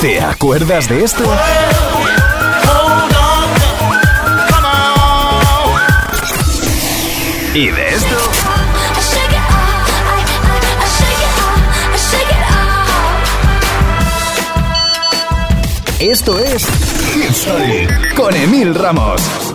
¿Te acuerdas de esto? ¿Y de esto? Esto es History con Emil Ramos.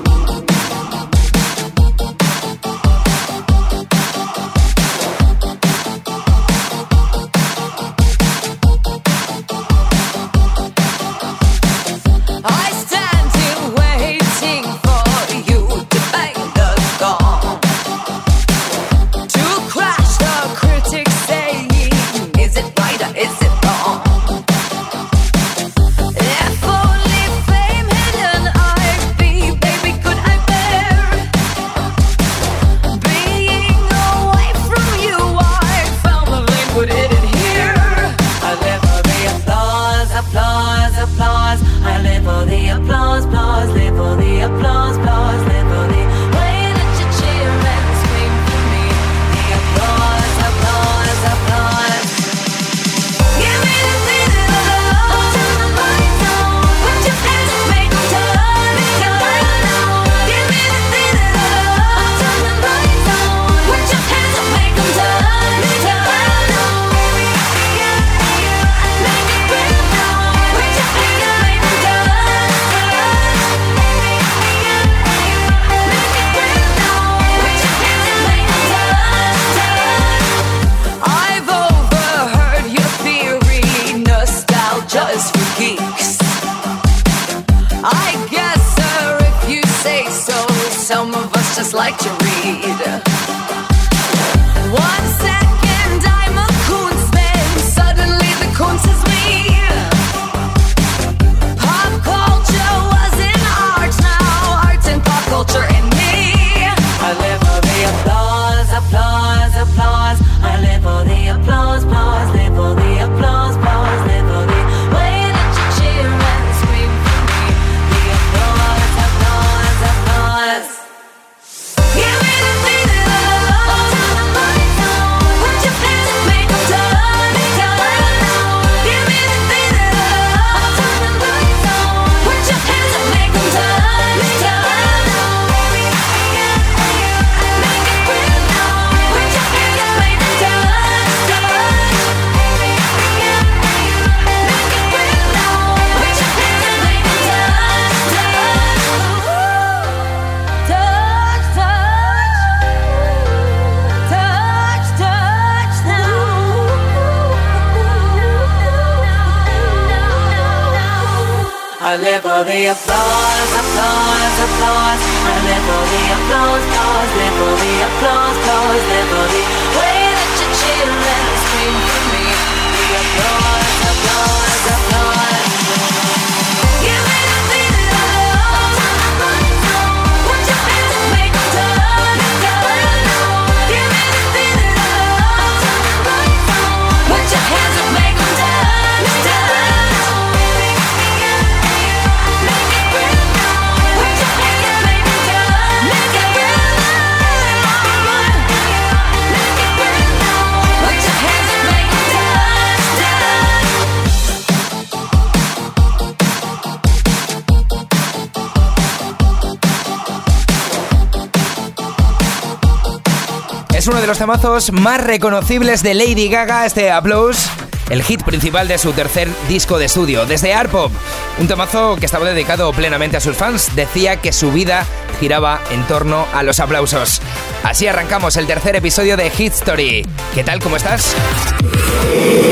Es uno de los temazos más reconocibles de Lady Gaga, este Applause, el hit principal de su tercer disco de estudio, desde Art Pop. Un temazo que estaba dedicado plenamente a sus fans, decía que su vida giraba en torno a los aplausos. Así arrancamos el tercer episodio de Hit Story. ¿Qué tal? ¿Cómo estás?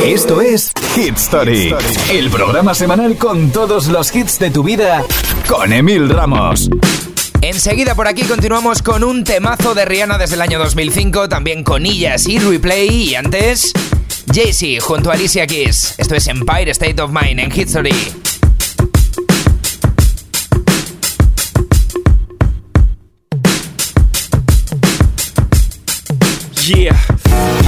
Esto es Hit Story, el programa semanal con todos los hits de tu vida con Emil Ramos. Enseguida por aquí continuamos con un temazo de Rihanna desde el año 2005, también con Illas y Replay y antes Jay-Z junto a Alicia Keys. Esto es Empire State of Mind en History. Yeah,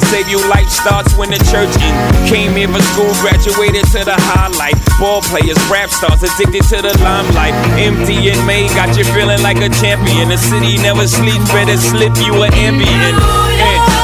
save you, life starts when the church in. Came here for school, graduated to the highlight. Ball players, rap stars, addicted to the limelight. MDMA got you feeling like a champion. The city never sleeps, better slip you an Ambien.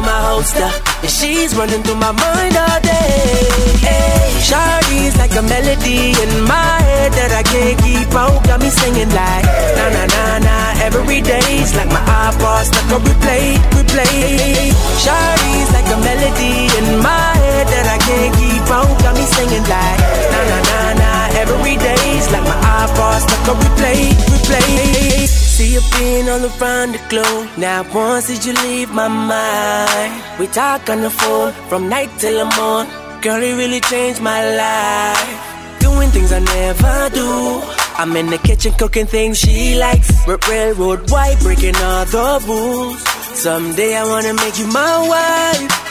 holster. And she's running through my mind all day. Hey, Shawty's like a melody in my head that I can't keep out. Got me singing like na na na na every day's like my iPod stuck on replay, replay. Shawty's like a melody in my head that I can't keep out. Got me singing like na na na every day's like my iPod stuck on replay, replay. See you being all around the globe. Now once did you leave my mind? We talk on the phone from night till the morning. Girl, it really changed my life. Doing things I never do. I'm in the kitchen cooking things she likes. Railroad white, breaking all the rules. Someday I wanna make you my wife.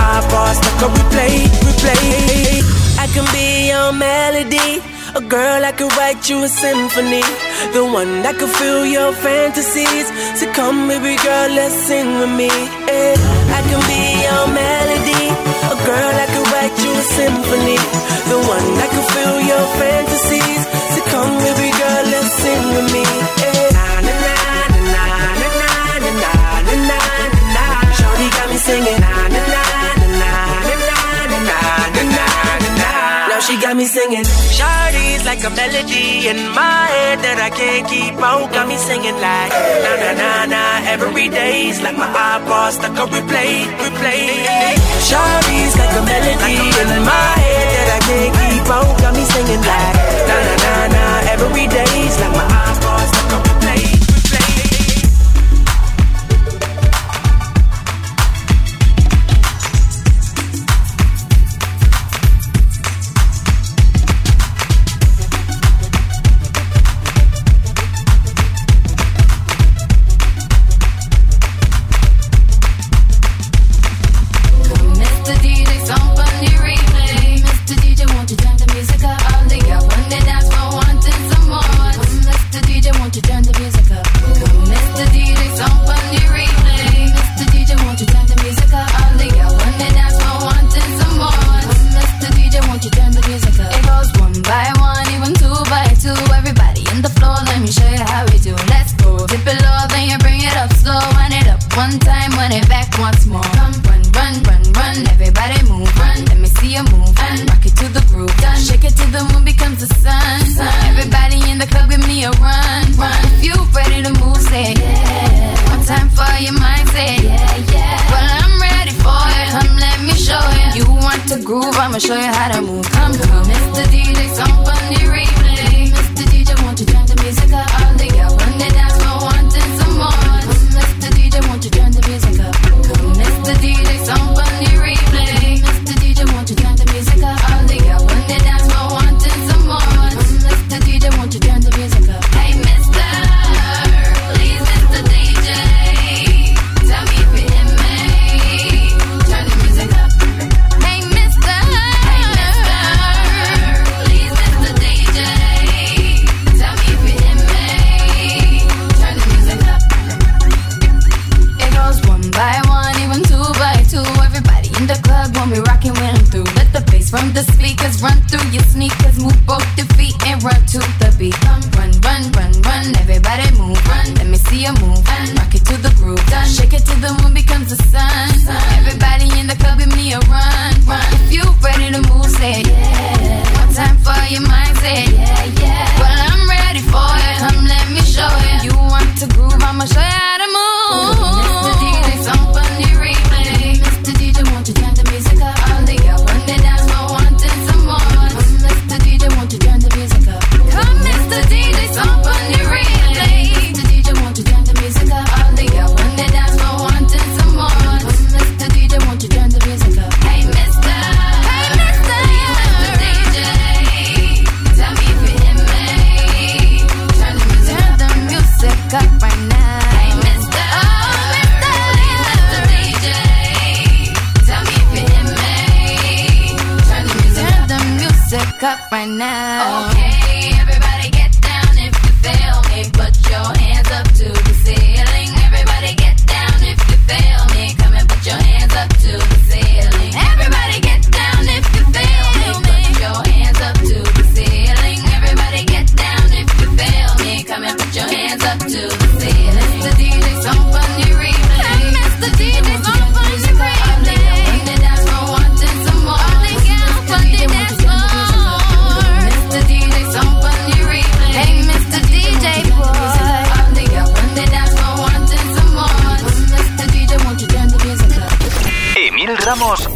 stuck on replay, replay. I can be your melody. A girl I could write you a symphony. The one that could fill your fantasies. So come, baby girl, let's sing with me. Yeah. I can be your melody. A girl I could write you a symphony. The one that could fill your fantasies. So come, baby girl, let's sing with me. Yeah. Na na na na na na na na na na. Shorty got me singing. Na she got me singing. Shawty's like a melody in my head that I can't keep out. Got me singing like na na na na every day's like my iPod stuck on replay, replay. Shawty's like a melody in my head that I can't keep out. Got me singing like na na na na every day's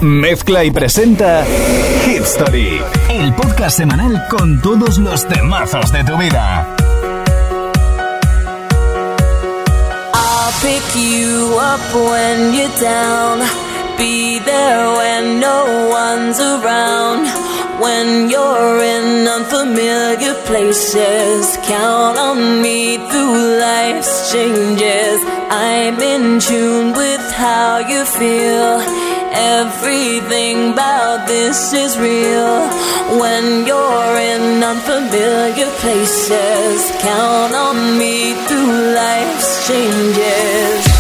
mezcla y presenta Hit Story, el podcast semanal con todos los temazos de tu vida. I'll pick you up when you're down. Be there when no one's around. When you're in unfamiliar places, count on me through life's changes. I'm in tune with how you feel. Everything about this is real. When you're in unfamiliar places, count on me through life's changes.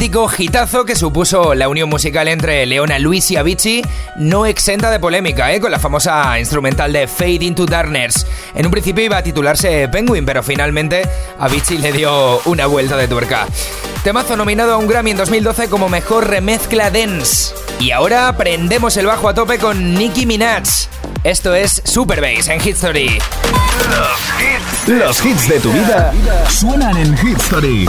Auténtico hitazo que supuso la unión musical entre Leona Luis y Avicii, no exenta de polémica, ¿eh? con la famosa instrumental de Fade into Darkness. En un principio iba a titularse Penguin, pero finalmente Avicii le dio una vuelta de tuerca. Temazo nominado a un Grammy en 2012 como mejor remezcla dance. Y ahora prendemos el bajo a tope con Nicki Minaj. Esto es Super Bass en History. Los hits de tu vida suenan en Hit Story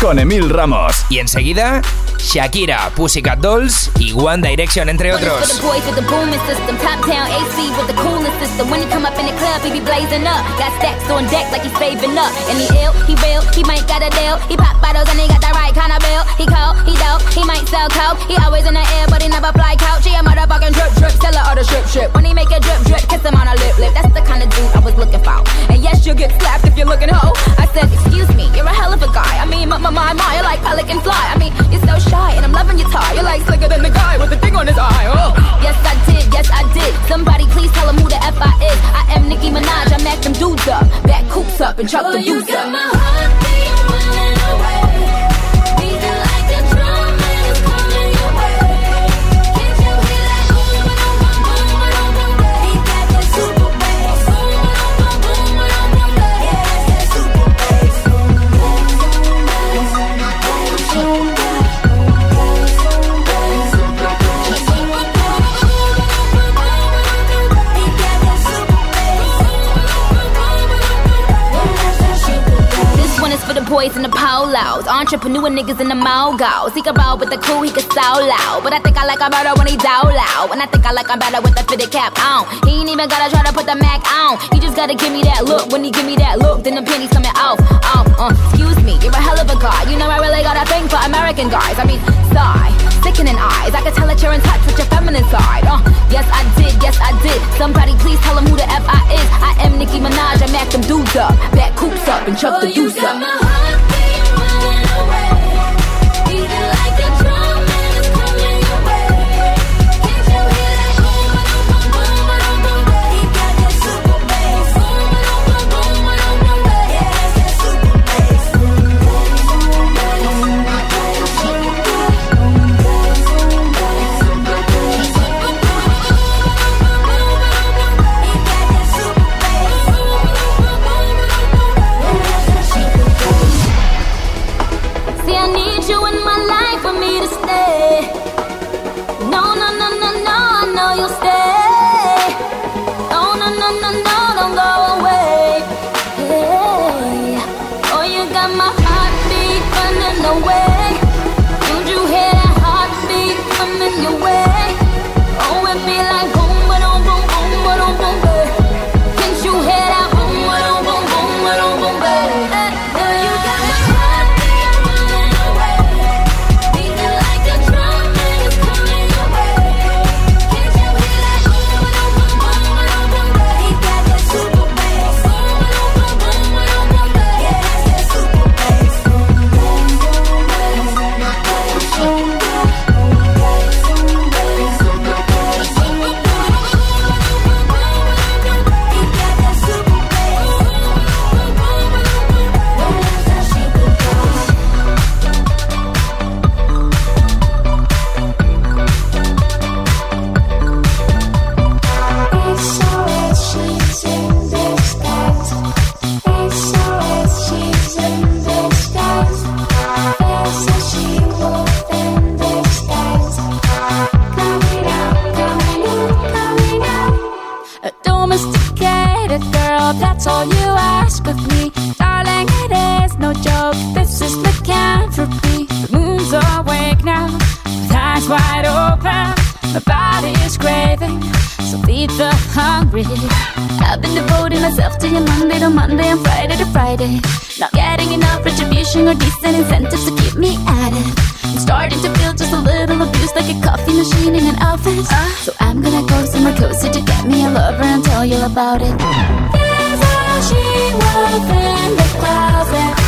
con Emil Ramos. Y enseguida, Shakira, Pussycat Dolls y One Direction, entre otros. boys with the booming system, top town AC with the coolest system. When he come up in the club, he be blazing up. Got stacks on deck like he's saving up. And he ill, he real, he might got a deal. He pop bottles and he got the right kind of bill. He cold, he dope, he might sell coke. He always in the air, but he never fly couch. He a motherfucking drip drip, seller of the strip strip. When he make a drip drip, kiss him on a lip lip. That's the kind of dude I was looking for. And yes, you'll get slapped if you're looking hoe. I said, excuse me, you're a hell of a guy. I mean, my my my, my you're like pelican fly. I mean, you're so shy, and I'm loving your tie. You're like slicker than the guy with the thing on his eye. Oh. Yes, I did, yes, I did. Somebody please tell him who the F I is. I am Nicki Minaj, I mack them dudes up. Back coops up and chuck the you deuce got up. Boys in the polos, entrepreneur niggas in the mogos. He can roll with the cool, he can so loud. But I think I like him better when he down loud. And I think I like him better with the fitted cap on. He ain't even gotta try to put the Mac on. He just gotta give me that look. When he give me that look, then the pennies coming off. Off, uh, excuse me, you're a hell of a guy. You know I really got a thing for American guys. I mean, sigh, sickening eyes. I can tell that you're in touch with your feminine side. Uh, yes I did, yes I did. Somebody please tell him who the F I is. I am Nicki Minaj, I mack them dudes up. Back coops up and chuck Oh, the you so feed the hungry. I've been devoting myself to you Monday to Monday and Friday to Friday. Not getting enough retribution or decent incentives to keep me at it. I'm starting to feel just a little abused like a coffee machine in an office. So I'm gonna go somewhere cozy to get me a lover and tell you about it. There's all she was in the closet.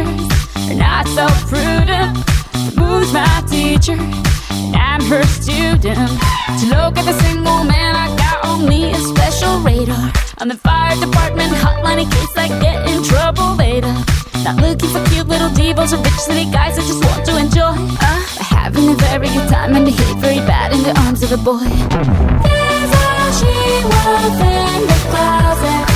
Are not so prudent. Moon's my teacher, and I'm her student. To look at the single man, I got on me a special radar. On the fire department hotline in case I get in trouble later. Not looking for cute little devils or rich city guys I just want to enjoy. Uh, having a very good time and behave very bad in the arms of a boy. There's all she was in the closet.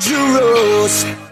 Georgia Rose.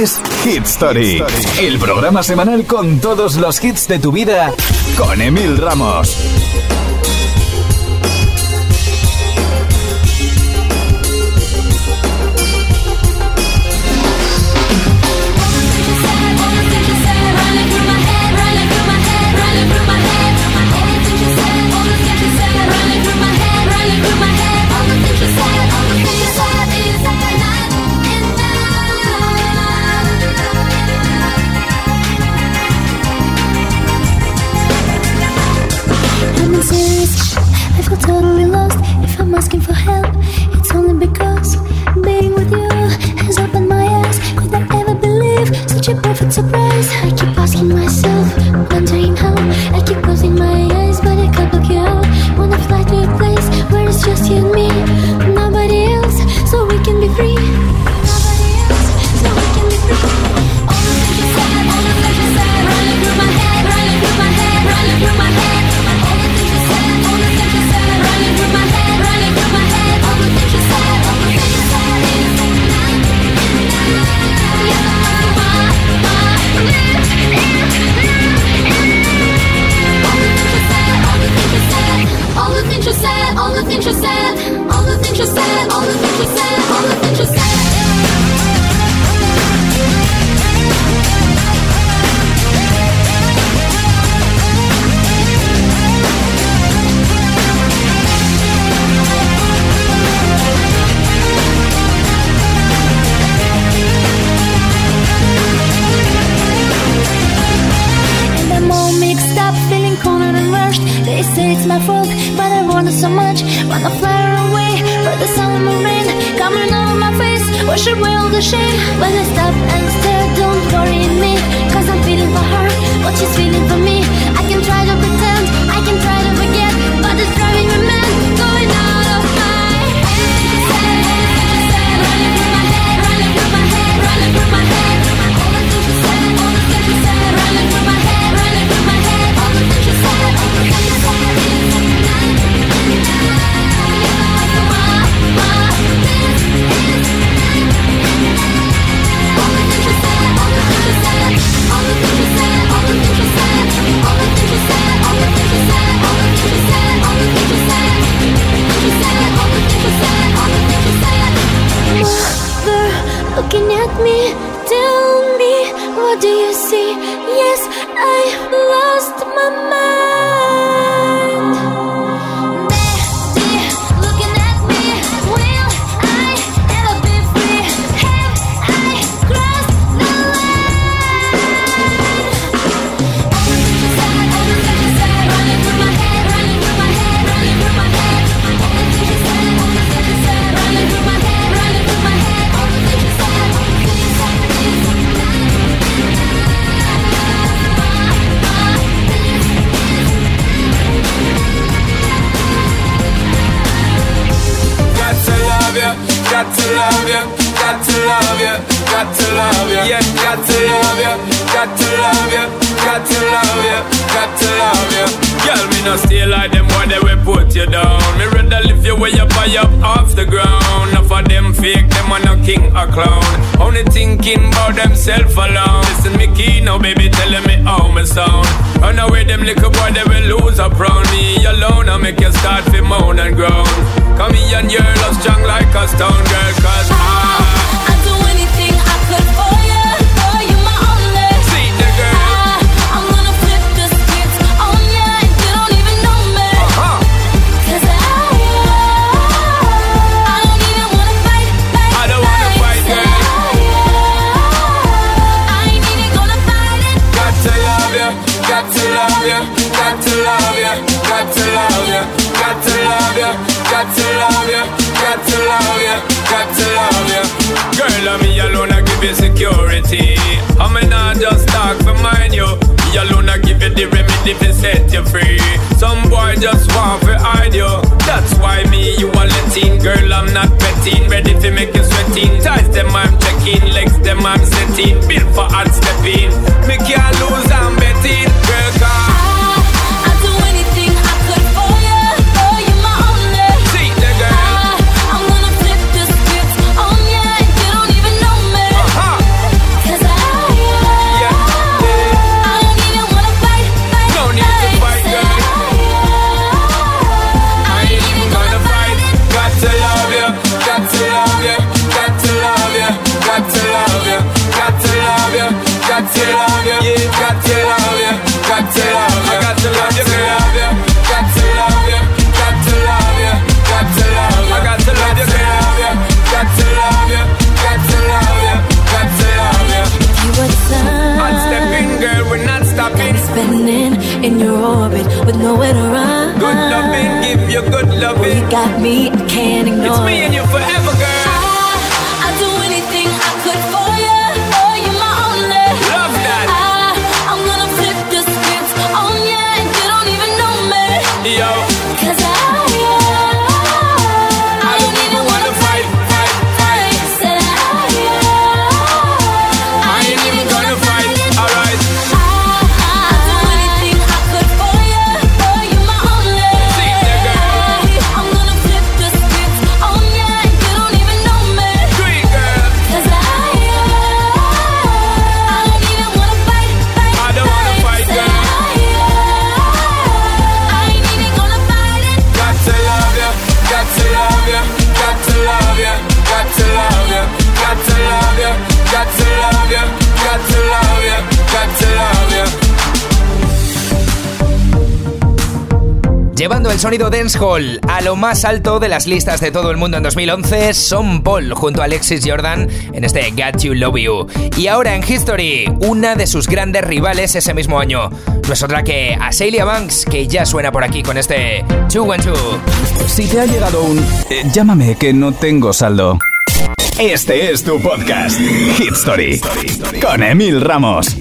Hit Story, el programa semanal con todos los hits de tu vida con Emil Ramos. Wanna flare away, but the summer rain Coming over my face, wash away all the shame When I stop and stare, don't worry me Cause I'm feeling for her, what she's feeling for me I can try to pretend, I can try to pretend. up off the ground. Enough of them fake, them are no king or clown. Only thinking about themself alone. Listen, me key now, baby, telling me how me sound. Run away, them little boy, they will lose a round me alone. I make you start to moan and groan. Come here and you're strong like a stone girl, cause I got to love got to love got to love. Girl, I'm me alone, I give you security. I'm not just talk you. Alone, I give you the remedy to set you free. Some boy just want to hide you. That's why me, you. Girl, I'm not. Ready to make you sweating. Them, I'm checking. Legs them, I'm setting. Built for hard stepping. Me can't lose, I'm betting. Girl, come. in your orbit with nowhere to run. Good loving, give you good loving. Well, you got me, I can't ignore. It's me and you forever, sonido dancehall a lo más alto de las listas de todo el mundo en 2011, Son Paul junto a Alexis Jordan en este Got You Love You. Y ahora en History, una de sus grandes rivales ese mismo año. No es otra que Azealia Banks, que ya suena por aquí con este 212. Si te ha llegado un... eh, llámame que no tengo saldo. Este es tu podcast, Hit Story, con Emil Ramos.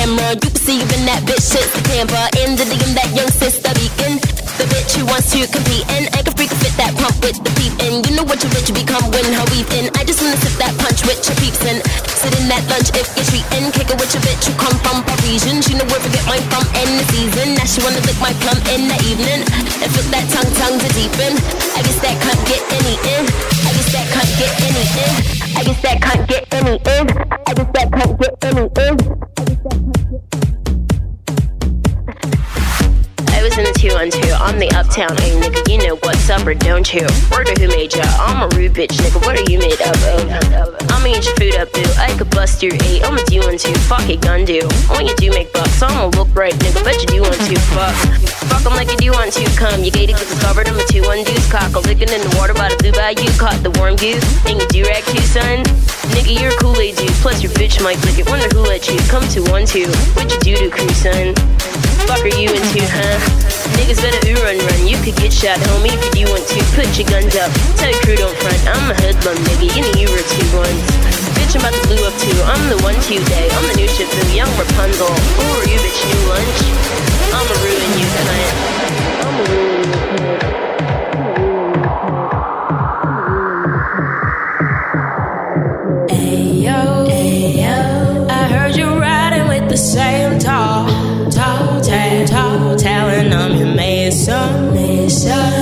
Camera. You can see in that bitch, shit's the camper. In the DM, that young sister beacon. The bitch who wants to compete and I can freak fit that pump with the peep in. You know what your bitch become when her in. I just wanna sip that punch with your peeps in. Sit in that lunch if you're treating. Kick it with your bitch who come from Parisian. She know where to get mine from in the season. Now she wanna lick my plum in the evening. And flip that tongue, tongue to deepen. I guess that can't get any in. I guess that can't get any in. I guess that can't get any in. I guess that can't get any in. I was in the 212, I'm the uptown A nigga, you know what's up or don't you? Word of who made ya? I'm a rude bitch nigga, what are you made up of? Oh? I'ma eat your food up, boo. I could bust your eight, I'ma do one two, fuck it, gun do. When you do make bucks, I'ma look right, nigga, bet you do want to, fuck. Fuck 'em like you do to, come. You gated, get discovered, I'm a two one deuce, cock. A licking in the water by the blue bayou, caught the warm goose, and you do rag too, son. Nigga, you're a Kool-Aid dude, plus your bitch might lick it, wonder who let you. Come to one two, what you do to crew, son? Fuck are you into, huh? Niggas better ooh run run. You could get shot, homie, if you want to. Put your guns up. Tell your crew don't front. I'm a hoodlum, nigga. You know you were two ones. Bitch, I'm about to blue up too. I'm the one today. I'm the new Shifu, young Rapunzel. Who are you, bitch? New lunch? I'ma ruin you, cunt. I'ma ruin mason.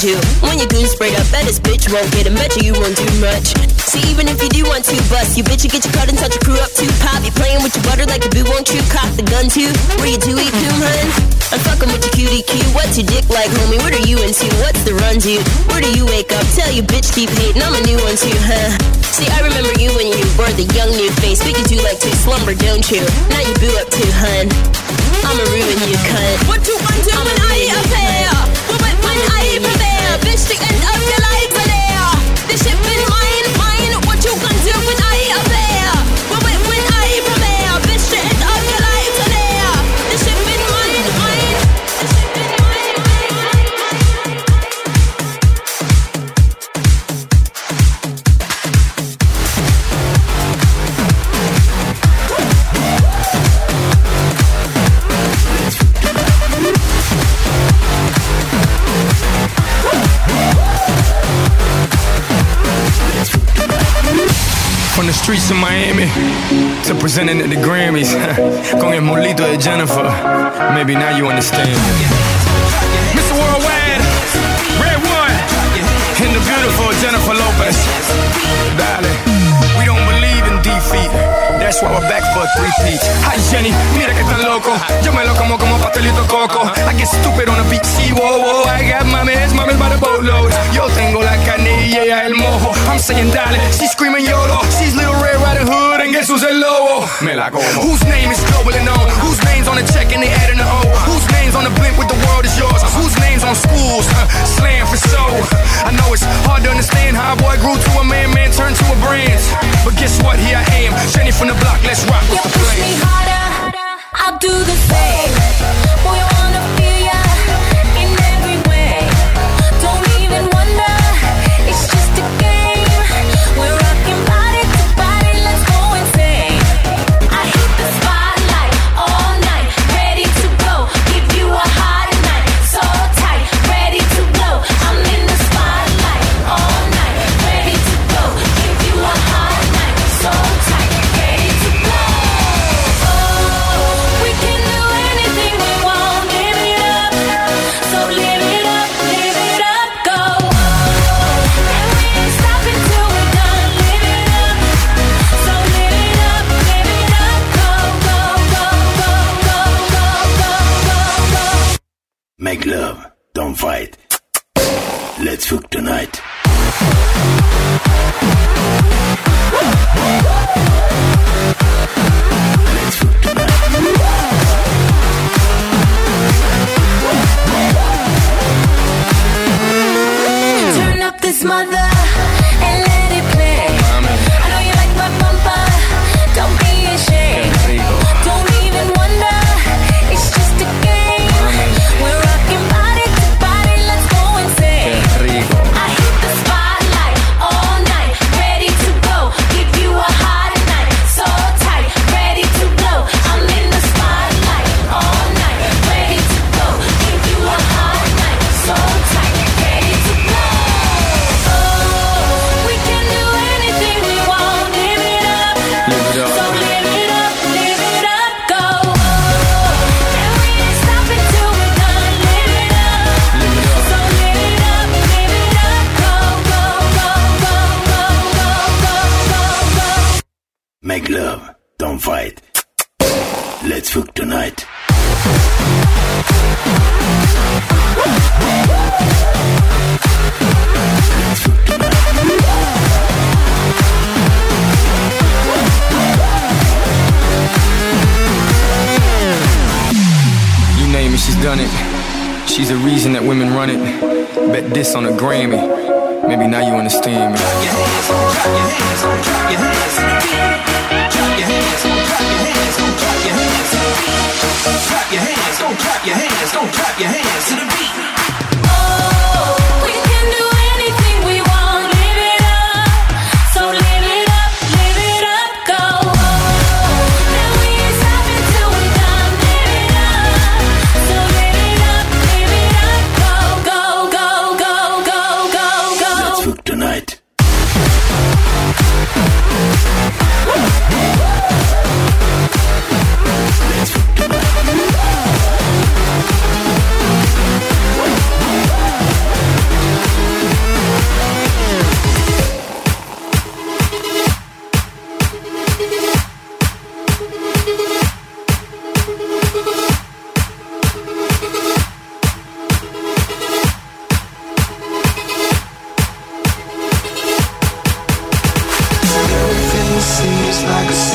Fuck your gun to. When your goon sprayed up, bet this bitch won't get him. Bet you, you won't do much. See, even if you do want to bust, you bitch, you get your cut and touch your crew up too. Pop, you playing with your butter like a boo, won't you cock the gun too? Where you do eat coom, hun? I'm fucking with your cutie Q. What's your dick like, homie? What are you into? What's the run to? Where do you wake up? Tell your bitch keep hating. I'm a new one too, huh? See, I remember you when you were the young new face. We could do like to slumber, don't you? Now you boo up too, hun. I'ma ruin you, cunt. What you want to when I appear? realistic and unrealistic. Streets of Miami to presenting at the Grammys. Con el molito de Jennifer. Maybe now you understand. Mr. Worldwide, Red One, and the beautiful Jennifer Lopez. Dale. We don't believe in defeat. That's why we're back for a three-peat. Hi Jenny, mira que tan loco. Yo me lo como como pastelito coco. I get stupid on the beat, sí, whoa, whoa. I got mames, mames by the boatload. Yo tengo la ella el mojo. I'm saying dale, she's screaming YOLO. She's Little Hood and guess who's el lobo? Me la como. Whose name is globally known? Whose name's on the check and they adding the O? Whose name's on the blimp with the world is yours? Whose name's on schools? Huh, Slam for soul. I know it's hard to understand how a boy grew to a man, man turned to a brand. But guess what? Here I am, Jenny from the block. Let's rock with You the push me harder, I'll do the same. Boy, like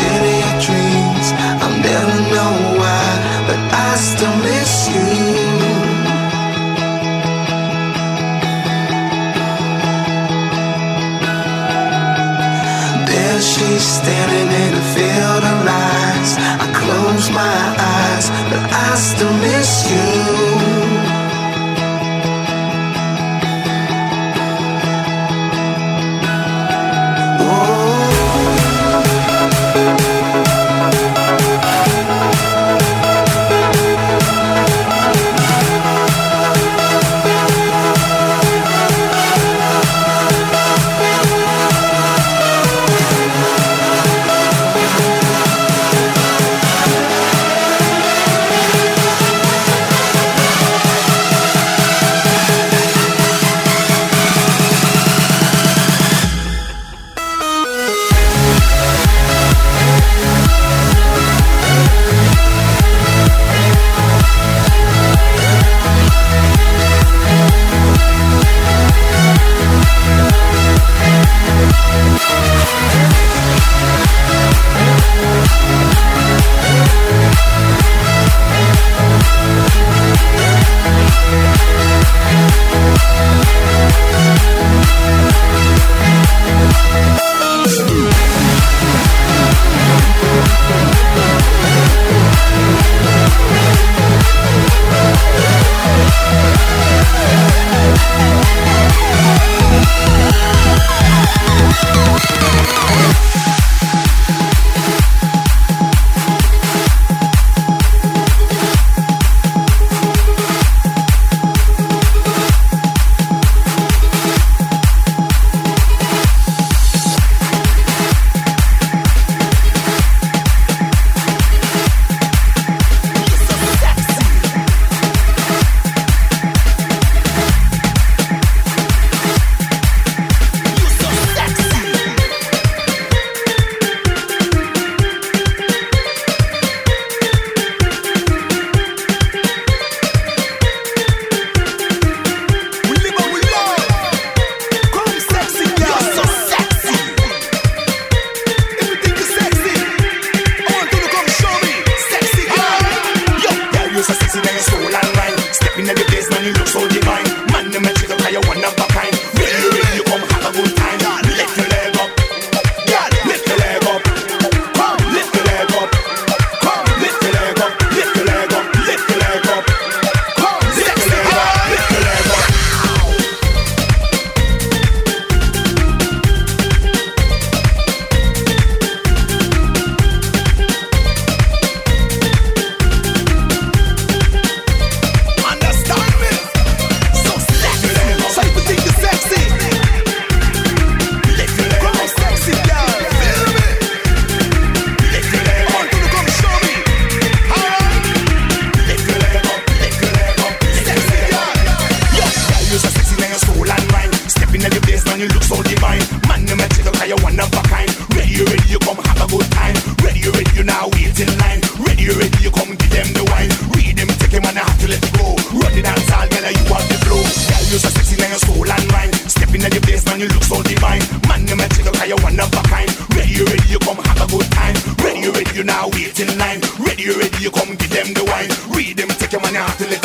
divine. Man, you magical, cause you one of a kind. Ready, ready, you come have a good time. Ready, ready, you now wait in line. Ready, ready, you come give them the wine. Read them, take your money out till it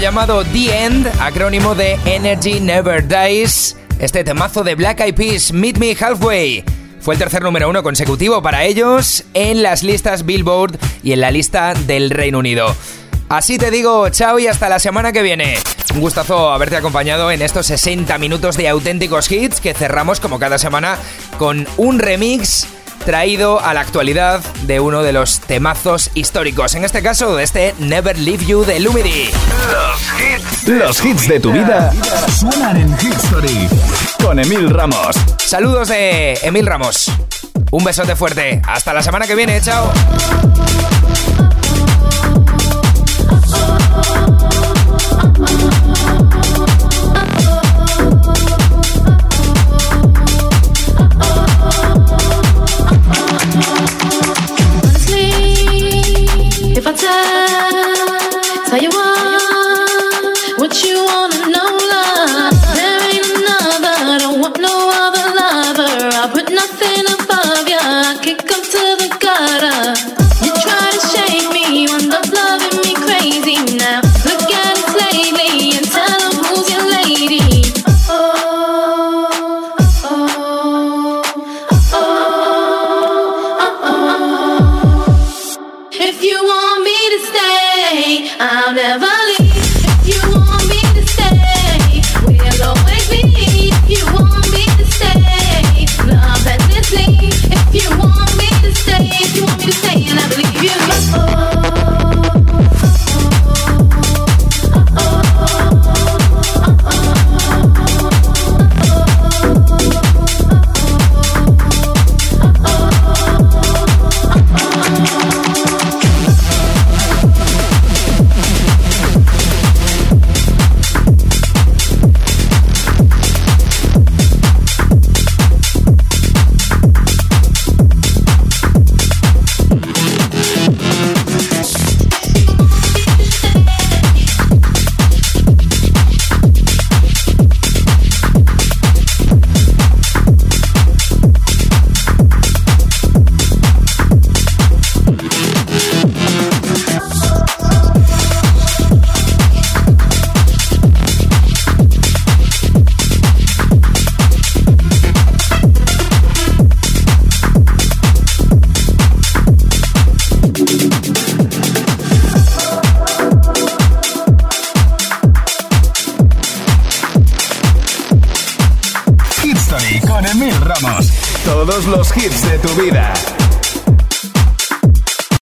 Llamado The End, acrónimo de Energy Never Dies, este temazo de Black Eyed Peas, Meet Me Halfway. Fue el tercer número uno consecutivo para ellos en las listas Billboard y en la lista del Reino Unido. Así te digo, chao y hasta la semana que viene. Un gustazo haberte acompañado en estos 60 minutos de auténticos hits que cerramos como cada semana con un remix traído a la actualidad de uno de los temazos históricos, en este caso de este Never Leave You de Lumidi. Los hits de tu vida suenan en History con Emil Ramos. Saludos de Emil Ramos. Un besote fuerte. Hasta la semana que viene. Chao. No